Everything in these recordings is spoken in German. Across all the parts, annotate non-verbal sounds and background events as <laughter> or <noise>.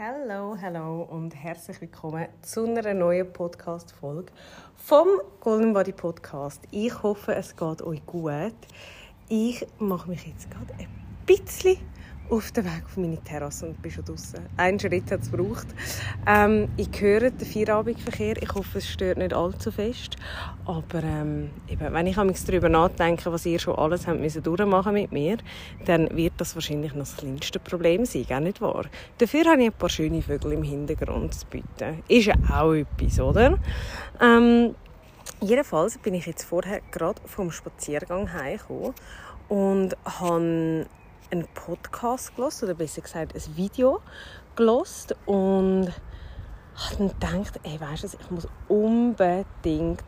Hallo, hallo und herzlich willkommen zu einer neuen Podcast-Folge vom Golden Body Podcast. Ich hoffe, es geht euch gut. Ich mache mich jetzt gerade ein bisschen auf den Weg auf meine Terrasse und bin schon draußen. Einen Schritt hat es gebraucht. Ähm, ich höre den Feierabendverkehr. Ich hoffe, es stört nicht allzu fest. Aber ähm, eben, wenn ich darüber nachdenke, was ihr schon alles habt müssen durchmachen mit mir, dann wird das wahrscheinlich noch das kleinste Problem sein, gar nicht wahr? Dafür habe ich ein paar schöne Vögel im Hintergrund zu bieten. Ist ja auch etwas, oder? Ähm, jedenfalls bin ich jetzt vorher gerade vom Spaziergang heimgekommen und habe einen Podcast gelost oder besser gesagt ein Video gelost und habe dann gedacht, ey, weißt du, ich muss unbedingt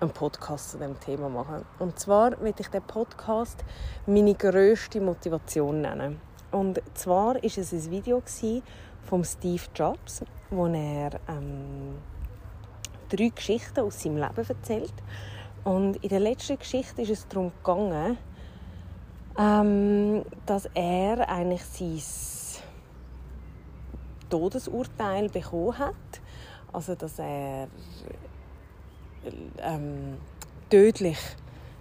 einen Podcast zu dem Thema machen. Und zwar will ich den Podcast meine grösste Motivation nennen. Und zwar ist es ein Video von Steve Jobs, wo er ähm, drei Geschichten aus seinem Leben erzählt. Und in der letzten Geschichte ist es darum gegangen, ähm, dass er eigentlich sein Todesurteil bekommen hat. Also, dass er ähm, tödlich,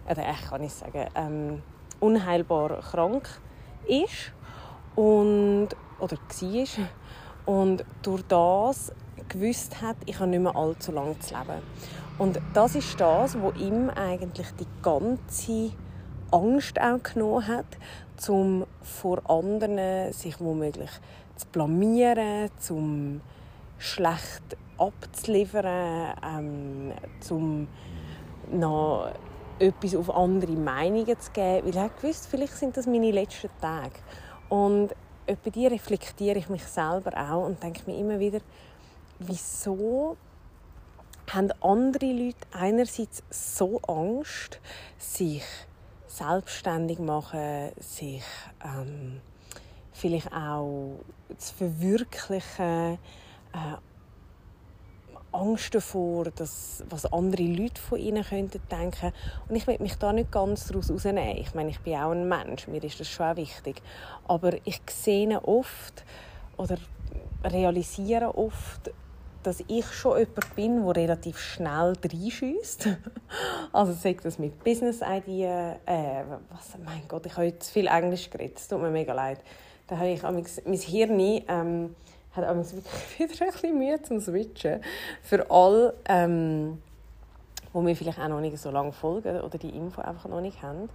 oder ich kann ich sagen, ähm, unheilbar krank ist und, oder war und durch das gewusst hat, ich habe nicht mehr allzu lange zu leben. Und das ist das, was ihm eigentlich die ganze Angst auch genommen hat, um vor anderen sich womöglich zu blamieren, zum schlecht abzuliefern, ähm, zum noch etwas auf andere Meinungen zu geben, weil er gewusst, vielleicht sind das meine letzten Tage. Und bei dir reflektiere ich mich selber auch und denke mir immer wieder, wieso haben andere Leute einerseits so Angst, sich selbstständig machen, sich ähm, vielleicht auch zu verwirklichen, äh, Angst davor, dass, was andere Leute von ihnen könnten denken. Und ich will mich da nicht ganz daraus herausnehmen. Ich meine, ich bin auch ein Mensch, mir ist das schon auch wichtig. Aber ich sehe oft oder realisiere oft, dass ich schon jemand bin, der relativ schnell reinschießt. <laughs> Also sagt das mit Business-Ideen, äh, was, mein Gott, ich habe jetzt viel Englisch geredet, es tut mir mega leid. Da habe ich mein Hirn ähm, hat wirklich <laughs> wieder ein bisschen Mühe zum Switchen. Für alle, ähm, die mir vielleicht auch noch nicht so lange folgen oder die Info einfach noch nicht haben.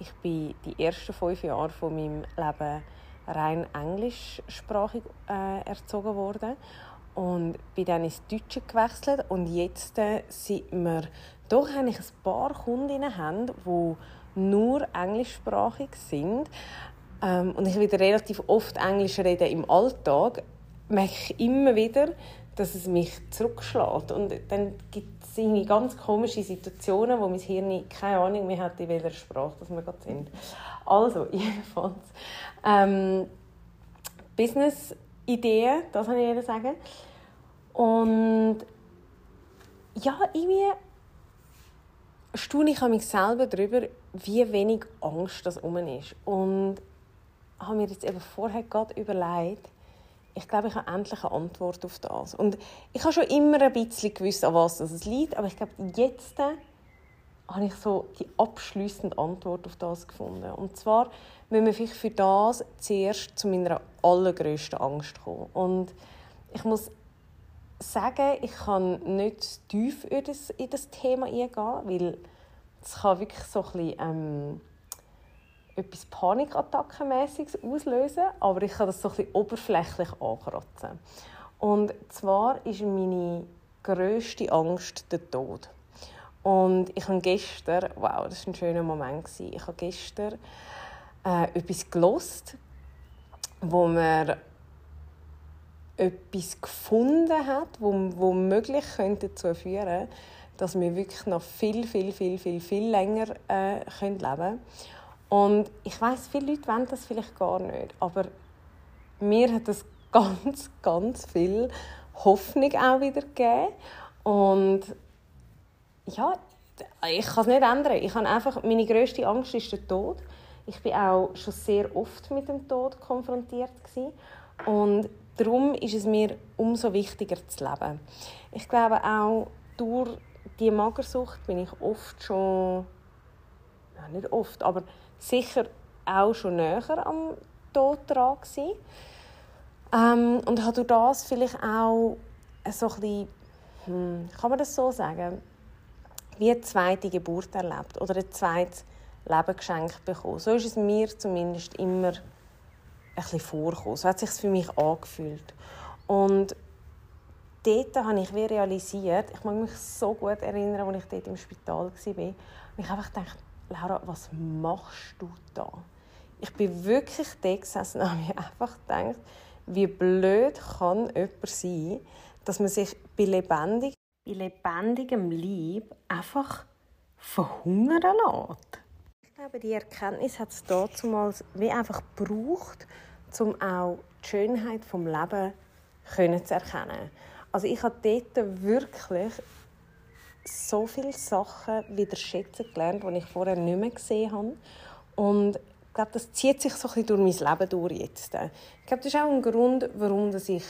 Ich bin die ersten fünf Jahre von meinem Leben rein englischsprachig äh, erzogen worden und bin dann ins Deutsche gewechselt und jetzt äh, sind wir doch eigentlich ein paar Kundinnen haben, die nur englischsprachig sind ähm, und ich wieder relativ oft Englisch rede im Alltag, merke ich immer wieder, dass es mich zurückschlägt und dann gibt es irgendwie ganz komische Situationen, wo mein Hirn keine Ahnung mehr hat, in welcher Sprache wir gerade sind. Also, <laughs> jedenfalls. Ähm, Business-Ideen, das kann ich sagen. Und ja, irgendwie staune ich mich selber darüber, wie wenig Angst das um ist. Und habe mir jetzt eben vorher gerade überlegt, ich glaube, ich habe endlich eine Antwort auf das. Und ich habe schon immer ein bisschen gewusst, an was es liegt, aber ich glaube, jetzt habe ich so die abschließende Antwort auf das gefunden. Und zwar müssen wir vielleicht für das zuerst zu meiner allergrößten Angst kommen. Und ich muss sagen, ich kann nicht tief in das, in das Thema eingehen, weil es kann wirklich so ein bisschen, ähm, etwas Panikattackenmäßiges auslösen, aber ich kann das so ein bisschen oberflächlich ankratzen. Und zwar ist meine grösste Angst der Tod. Und ich habe gestern, wow, das war ein schöner Moment, ich habe gestern äh, etwas gelost, wo man etwas gefunden hat, wo, wo möglich könnte dazu führen, dass wir wirklich noch viel, viel, viel, viel, viel länger äh, können leben können. Und ich weiß, viele Leute wollen das vielleicht gar nicht, aber mir hat das <laughs> ganz, ganz viel Hoffnung auch wieder gegeben. Und ja, ich kann es nicht ändern. Ich habe einfach, meine grösste Angst ist der Tod. Ich bin auch schon sehr oft mit dem Tod konfrontiert gewesen. und darum ist es mir umso wichtiger zu leben. Ich glaube auch durch die Magersucht bin ich oft schon, ja, nicht oft, aber sicher auch schon näher am Tod dran. Ähm, und habe durch das vielleicht auch so ein bisschen, hm, kann man das so sagen, wie eine zweite Geburt erlebt oder ein zweites Leben geschenkt bekommen. So ist es mir zumindest immer ein bisschen. So hat es sich für mich angefühlt. Und dort habe ich realisiert, ich mag mich so gut erinnern, als ich dort im Spital war, und ich einfach gedacht, Laura, was machst du da? Ich bin wirklich da gesessen und habe mir einfach gedacht, wie blöd kann jemand sein, dass man sich bei, lebendig, bei lebendigem Leib einfach verhungern lässt. Ich glaube, die Erkenntnis hat es damals wie einfach gebraucht, um auch die Schönheit des Lebens zu erkennen. Also ich habe dort wirklich so viele Sachen wieder schätzen gelernt, die ich vorher nicht mehr gesehen habe. Und ich glaube, das zieht sich so ein bisschen durch mein Leben durch jetzt. Ich glaube, das ist auch ein Grund, warum ich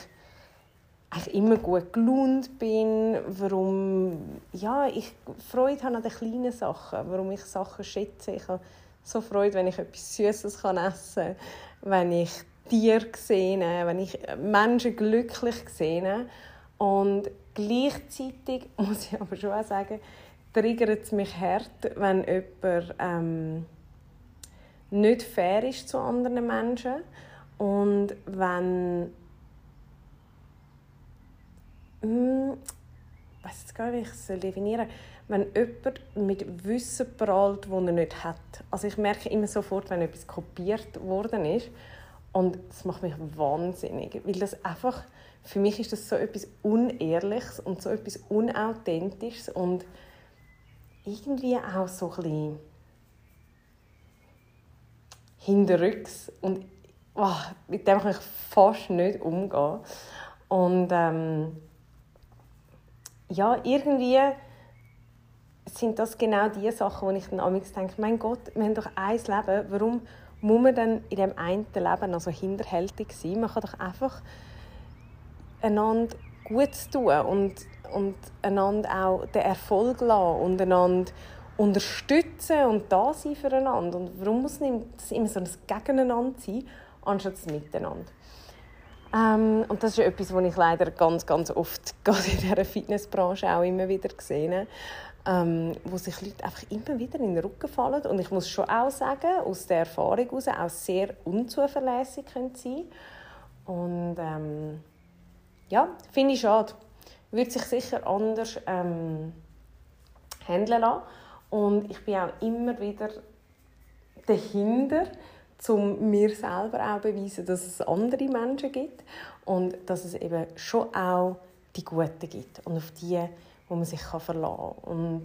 eigentlich immer gut gelaunt bin, warum ja, ich Freude habe an den kleinen Sachen, warum ich Sachen schätze. Ich habe so Freude, wenn ich etwas Süßes essen kann, wenn ich Tiere sehe, wenn ich Menschen glücklich sehe. Und gleichzeitig <laughs> muss ich aber schon sagen, triggert es mich hart, wenn jemand ähm, nicht fair ist zu anderen Menschen und wenn hm, ich weiß jetzt gar nicht, wie ich es definieren soll, wenn jemand mit Wissen prallt, das er nicht hat. Also ich merke immer sofort, wenn etwas kopiert worden ist und das macht mich wahnsinnig, weil das einfach für mich ist das so etwas Unehrliches und so etwas Unauthentisches und irgendwie auch so ein hinterrücks und oh, mit dem kann ich fast nicht umgehen. Und ähm, ja, irgendwie sind das genau die Sachen, wo ich dann amigs denke, mein Gott, wir haben doch ein Leben, warum muss man dann in dem einen Leben noch so hinterhältig sein? Man kann doch einfach einander gut tun und, und einander auch den Erfolg lassen und einander unterstützen und da sein füreinander. Und warum muss es immer so ein Gegeneinander sein, anstatt das Miteinander? Ähm, und das ist etwas, was ich leider ganz, ganz oft <laughs> gerade in dieser Fitnessbranche auch immer wieder gesehen ähm, wo sich Leute einfach immer wieder in den Rücken fallen. Und ich muss schon auch sagen, aus der Erfahrung heraus auch sehr unzuverlässig können sein Und ähm, ja, finde ich schade. Würde sich sicher anders ähm, handeln lassen. Und ich bin auch immer wieder dahinter, um mir selber auch beweisen, dass es andere Menschen gibt und dass es eben schon auch die Guten gibt und auf die, wo man sich verlassen kann. Und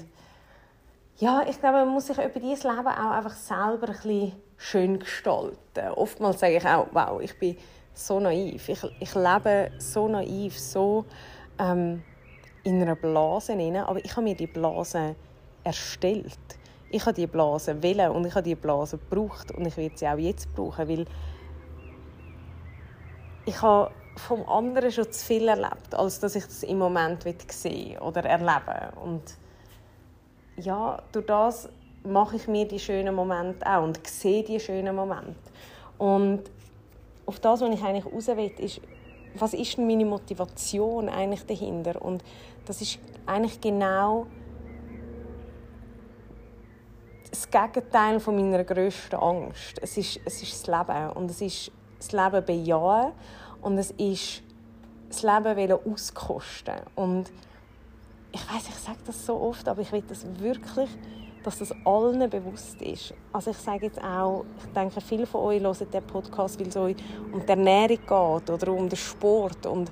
ja, ich glaube, man muss sich über dieses Leben auch einfach selber ein bisschen schön gestalten. Oftmals sage ich auch, wow, ich bin so naiv. Ich, ich lebe so naiv, so ähm, in einer Blase rein, aber ich habe mir die Blase erstellt. Ich habe die Blase wählen und ich habe die Blase gebraucht und ich werde sie auch jetzt brauchen, weil ich habe vom anderen schon zu viel erlebt, als dass ich das im Moment sehen oder erleben und ja, durch das mache ich mir die schönen Momente auch und sehe die schönen Momente und auf das, was ich eigentlich raus will, ist, was ist meine Motivation eigentlich dahinter? Und das ist eigentlich genau das Gegenteil von meiner grössten Angst. Es ist, es ist das Leben und es ist das Leben bejahen und es ist das Leben auskosten und ich weiß, ich sage das so oft, aber ich will das wirklich dass das allen bewusst ist. Also ich sage jetzt auch, ich denke, viele von euch hören den Podcast, weil es euch um die Ernährung geht oder um den Sport und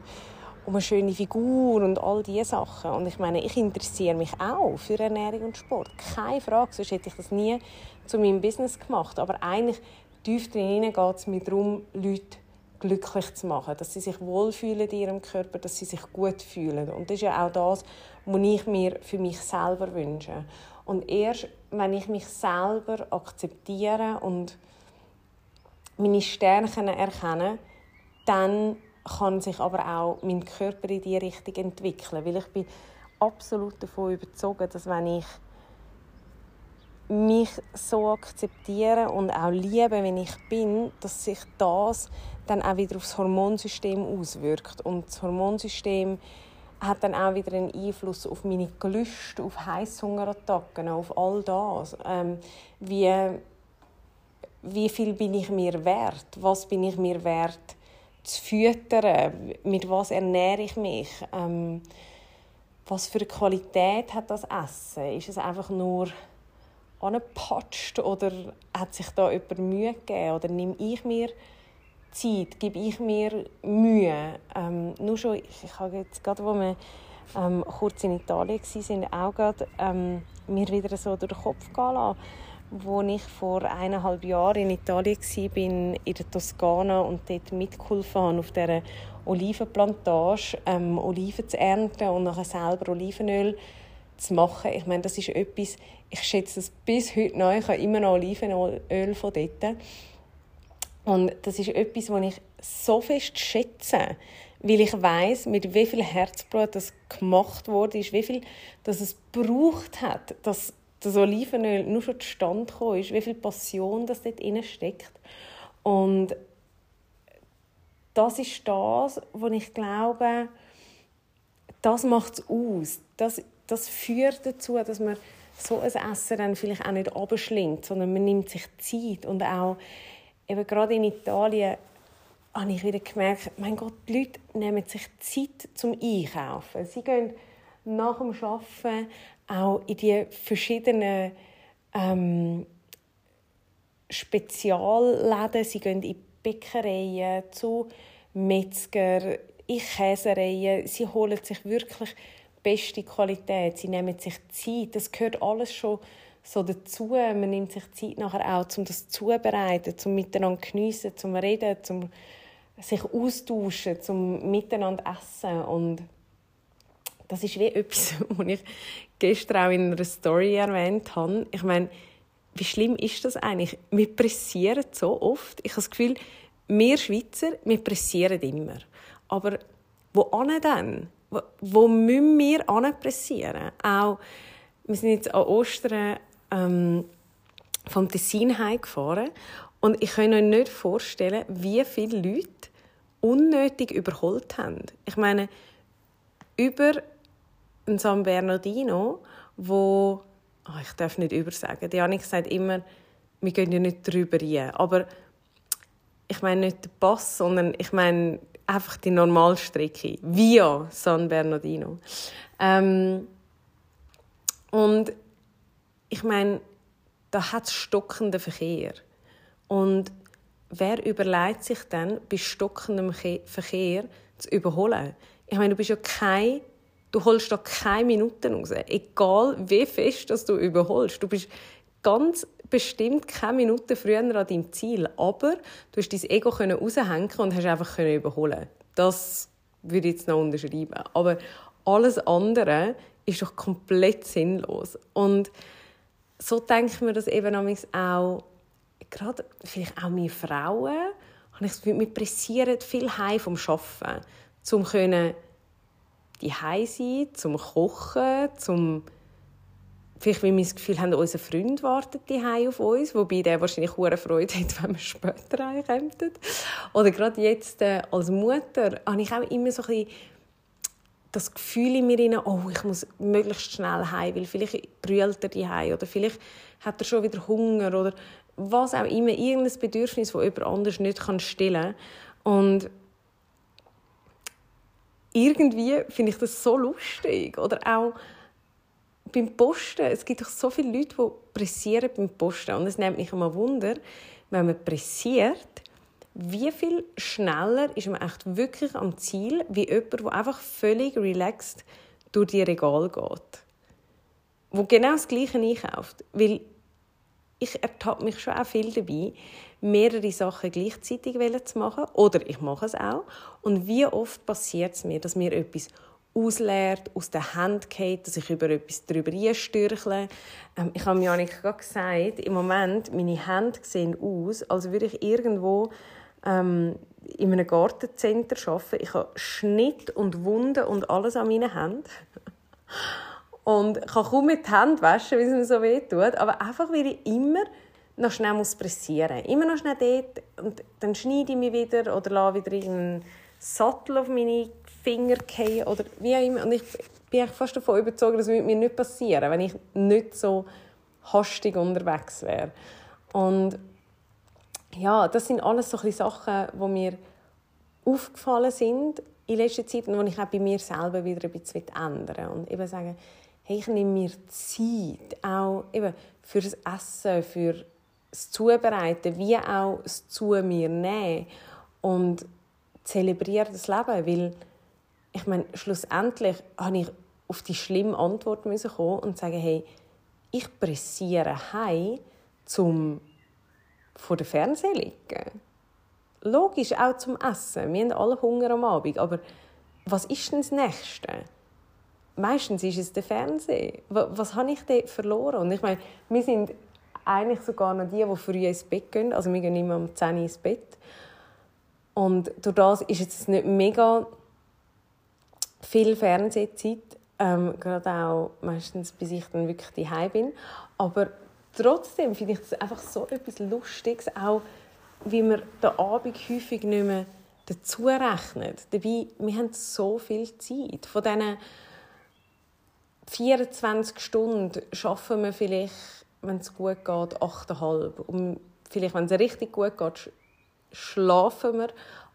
um eine schöne Figur und all diese Sachen. Und ich meine, ich interessiere mich auch für Ernährung und Sport. Keine Frage, sonst hätte ich das nie zu meinem Business gemacht. Aber eigentlich tief drin geht es mir darum, Leute glücklich zu machen, dass sie sich wohlfühlen in ihrem Körper, dass sie sich gut fühlen. Und das ist ja auch das, was ich mir für mich selber wünsche. Und erst, wenn ich mich selber akzeptiere und meine Stärken erkenne, dann kann sich aber auch mein Körper in diese Richtung entwickeln. Weil ich bin absolut davon überzeugt, dass wenn ich mich so akzeptiere und auch liebe, wie ich bin, dass sich das dann auch wieder aufs Hormonsystem auswirkt. Und das Hormonsystem hat dann auch wieder einen Einfluss auf meine Gelüste, auf Heißhungerattacken, auf all das. Ähm, wie, wie viel bin ich mir wert? Was bin ich mir wert zu füttern? Mit was ernähre ich mich? Ähm, was für Qualität hat das Essen? Ist es einfach nur angepatscht oder hat sich da jemand Mühe gegeben? Oder nehme ich mir Zeit, gebe ich mir Mühe? Ähm, nur schon, ich, habe jetzt gerade, wo wir ähm, kurz in Italien waren, auch gerade ähm, mir wieder so durch den Kopf gehen lassen wo ich vor eineinhalb Jahren in Italien war, in der Toskana und dort mitgeholfen habe, auf dieser Olivenplantage ähm, Oliven zu ernten und nachher selber Olivenöl zu machen. Ich meine, das ist etwas, ich schätze es bis heute noch, ich habe immer noch Olivenöl von dort. Und das ist etwas, was ich so fest schätze, weil ich weiß, mit wie viel Herzblut das gemacht wurde, wie viel dass es gebraucht hat, dass das Olivenöl nur schon zustande gekommen ist, wie viel Passion das dort drin steckt. Und das ist das, was ich glaube, das macht es aus. Das, das führt dazu, dass man so ein Essen dann vielleicht auch nicht abschlingt, sondern man nimmt sich Zeit. Und auch eben gerade in Italien habe ich wieder gemerkt, mein Gott, die Leute nehmen sich Zeit zum Einkaufen. Sie gehen nach dem Arbeiten auch in die verschiedenen ähm, Spezialläden. Sie gehen in Bäckereien, zu Metzger, in Käsereien. Sie holen sich wirklich beste Qualität. Sie nehmen sich Zeit. Das gehört alles schon so dazu. Man nimmt sich Zeit nachher auch, um das zuzubereiten, zum miteinander geniessen, zum reden, zum sich austauschen, zum miteinander essen und das ist wie etwas, <laughs> was ich gestern auch in einer Story erwähnt habe. Ich meine, wie schlimm ist das eigentlich? Wir pressieren so oft. Ich habe das Gefühl, wir Schweizer, wir pressieren immer. Aber wo dann? Wo müssen wir pressieren? Auch, wir sind jetzt an Ostern ähm, vom Tessin heimgefahren und ich kann mir nicht vorstellen, wie viele Leute unnötig überholt haben. Ich meine, über ein San Bernardino, wo oh, ich darf nicht übersagen. Die Janik sagt immer, wir gehen ja nicht drüber rein. Aber ich meine nicht den Pass, sondern ich meine einfach die Normalstrecke via San Bernardino. Ähm, und ich meine, da hat es stockenden Verkehr. Und wer überlegt sich dann, bei stockendem Verkehr zu überholen? Ich meine, du bist ja kein Du holst da keine Minuten raus. Egal, wie fest dass du überholst. Du bist ganz bestimmt keine Minute früher an deinem Ziel. Aber du hast dein Ego raushängen und hast einfach überholen Das würde ich jetzt noch unterschreiben. Aber alles andere ist doch komplett sinnlos. Und so denke ich mir das eben auch, gerade vielleicht auch meine Frauen, habe ich das Gefühl, pressieren viel heim vom Arbeiten, um die sein, zum Kochen, zum vielleicht weil wir das Gefühl haben, unser Freund wartet die auf uns, wobei der wahrscheinlich hohe Freude hat, <laughs> wenn wir später heimkommen. Oder gerade jetzt äh, als Mutter habe ich auch immer so ein das Gefühl in mir oh, ich muss möglichst schnell heim, weil vielleicht brüllt er die oder vielleicht hat er schon wieder Hunger oder was auch immer, irgendein Bedürfnis, das jemand anders nicht stillen kann. Und irgendwie finde ich das so lustig. Oder auch beim Posten, es gibt doch so viele Leute, die pressieren beim Posten. Und es nimmt mich immer Wunder, wenn man pressiert, wie viel schneller ist man echt wirklich am Ziel, wie jemand, der einfach völlig relaxed durch die Regal geht. Wo genau das Gleiche einkauft. Weil ich ertappe mich schon auch viel dabei, mehrere Sachen gleichzeitig zu machen. Oder ich mache es auch. Und wie oft passiert es mir, dass mir etwas ausleert, aus der Hand geht, dass ich über etwas drüber einstürchle. Ähm, ich habe mir Janik gesagt, im Moment, meine Hände sehen aus, als würde ich irgendwo ähm, in einem Gartencenter arbeiten. Ich habe Schnitt und Wunden und alles an meinen Händen. und kann kaum mit den Händen waschen, weil es mir so weh tut. Aber einfach, weil ich immer noch schnell muss pressieren muss. Immer noch schnell dort. Und dann schneide ich mich wieder oder lasse wieder irgendeinen Sattel auf meine Finger fallen oder wie auch immer. Und ich bin fast davon überzeugt, dass es mir nicht passieren wenn ich nicht so hastig unterwegs wäre. Und ja, das sind alles so Sachen, die mir aufgefallen sind in letzter Zeit und die ich auch bei mir selber wieder ein bisschen ändern Und eben sagen, hey, ich nehme mir Zeit, auch eben für das Essen, für das Zubereiten, wie auch das zu mir nehmen und zelebriere das Leben, weil ich meine, schlussendlich habe ich auf die schlimme Antwort kommen und sagen, hey, ich pressiere heim, zum vor der Fernseher liegen. Logisch, auch zum Essen. Wir haben alle Hunger am Abend. Aber was ist denn das Nächste? Meistens ist es der Fernseher. Was habe ich denn verloren? Und ich meine, wir sind eigentlich sogar noch die, die früh ins Bett gehen. Also wir gehen immer um 10 Uhr ins Bett. Und durch das ist es nicht mega viel Fernsehzeit. Ähm, gerade auch meistens, bis ich dann wirklich daheim bin. Aber trotzdem finde ich das einfach so etwas Lustiges, auch wie man den Abend häufig nicht mehr dazu rechnet. Dabei, wir haben so viel Zeit. Von diesen 24 Stunden schaffen wir vielleicht, wenn es gut geht, 8,5. Und vielleicht, wenn es richtig gut geht, schlafen wir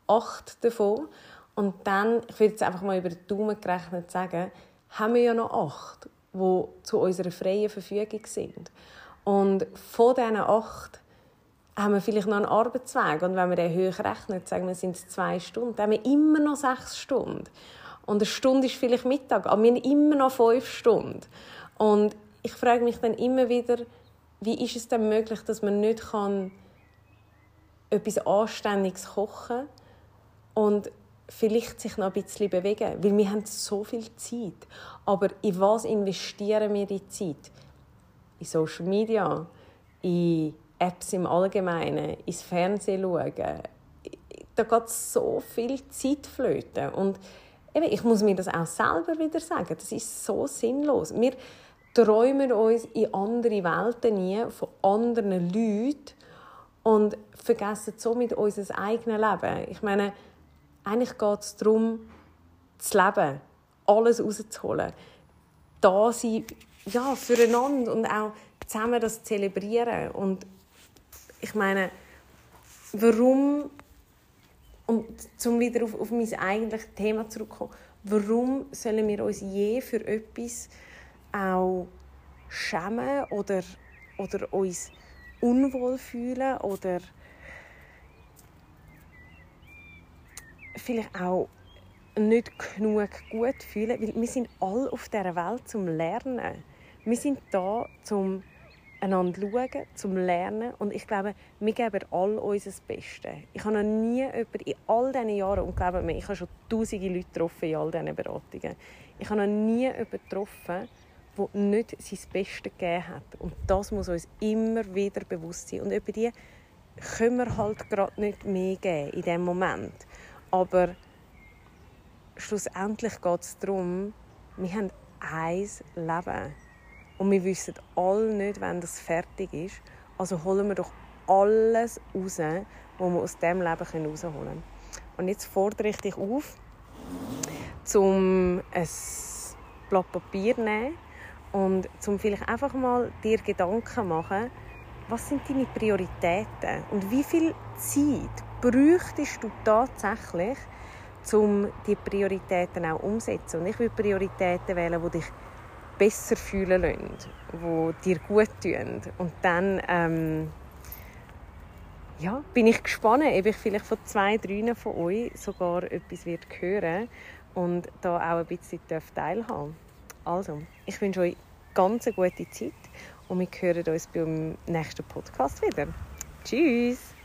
8 davon. Und dann, ich würde jetzt einfach mal über den Daumen gerechnet sagen, haben wir ja noch 8, die zu unserer freien Verfügung sind. Und von diesen acht haben wir vielleicht noch einen Arbeitsweg. Und wenn wir den hoch rechnen, sagen wir, sind es zwei Stunden, dann haben wir immer noch sechs Stunden. Und eine Stunde ist vielleicht Mittag, aber wir haben immer noch fünf Stunden. Und ich frage mich dann immer wieder, wie ist es denn möglich, dass man nicht kann etwas Anständiges kochen und vielleicht sich noch ein bisschen bewegen, weil wir haben so viel Zeit. Aber in was investieren wir die Zeit? in Social Media, in Apps im Allgemeinen, ins Fernsehen schauen. Da geht so viel Zeit flöten. Und eben, ich muss mir das auch selber wieder sagen, das ist so sinnlos. Wir träumen uns in andere Welten nie von anderen Leuten und vergessen somit unser eigenes Leben. Ich meine, eigentlich geht es darum, zu leben, alles rauszuholen. Da sein ja, füreinander und auch zusammen das zelebrieren. Und ich meine, warum, und um wieder auf, auf mein eigentliches Thema zurückzukommen, warum sollen wir uns je für etwas auch schämen oder, oder uns unwohl fühlen oder vielleicht auch nicht genug gut fühlen, weil wir sind alle auf dieser Welt zum Lernen. Wir sind da, um einander schauen, zum Lernen. Und ich glaube, wir geben alle unser Bestes. Ich habe noch nie jemanden in all diesen Jahren, und glaube mir, ich habe schon tausende Leute getroffen in all diesen Beratungen, ich habe noch nie jemanden getroffen, der nicht sein Bestes gegeben hat. Und das muss uns immer wieder bewusst sein. Und über die können wir halt gerade nicht mehr geben in diesem Moment. Aber schlussendlich geht es darum, wir haben ein Leben. Und wir wissen alle nicht, wann das fertig ist. Also holen wir doch alles raus, was wir aus diesem Leben herausholen können. Und jetzt fordere ich dich auf, um ein Blatt Papier zu nehmen und zum vielleicht einfach mal dir Gedanken machen, was sind deine Prioritäten und wie viel Zeit bräuchtest du tatsächlich, um die Prioritäten auch umzusetzen. Und ich will Prioritäten wählen, die dich besser fühlen lassen, die dir gut tun. Und dann ähm, ja, bin ich gespannt, ob ich vielleicht von zwei, drei von euch sogar etwas wird hören und da auch ein bisschen teilhaben Also, ich wünsche euch ganz gute Zeit und wir hören uns beim nächsten Podcast wieder. Tschüss!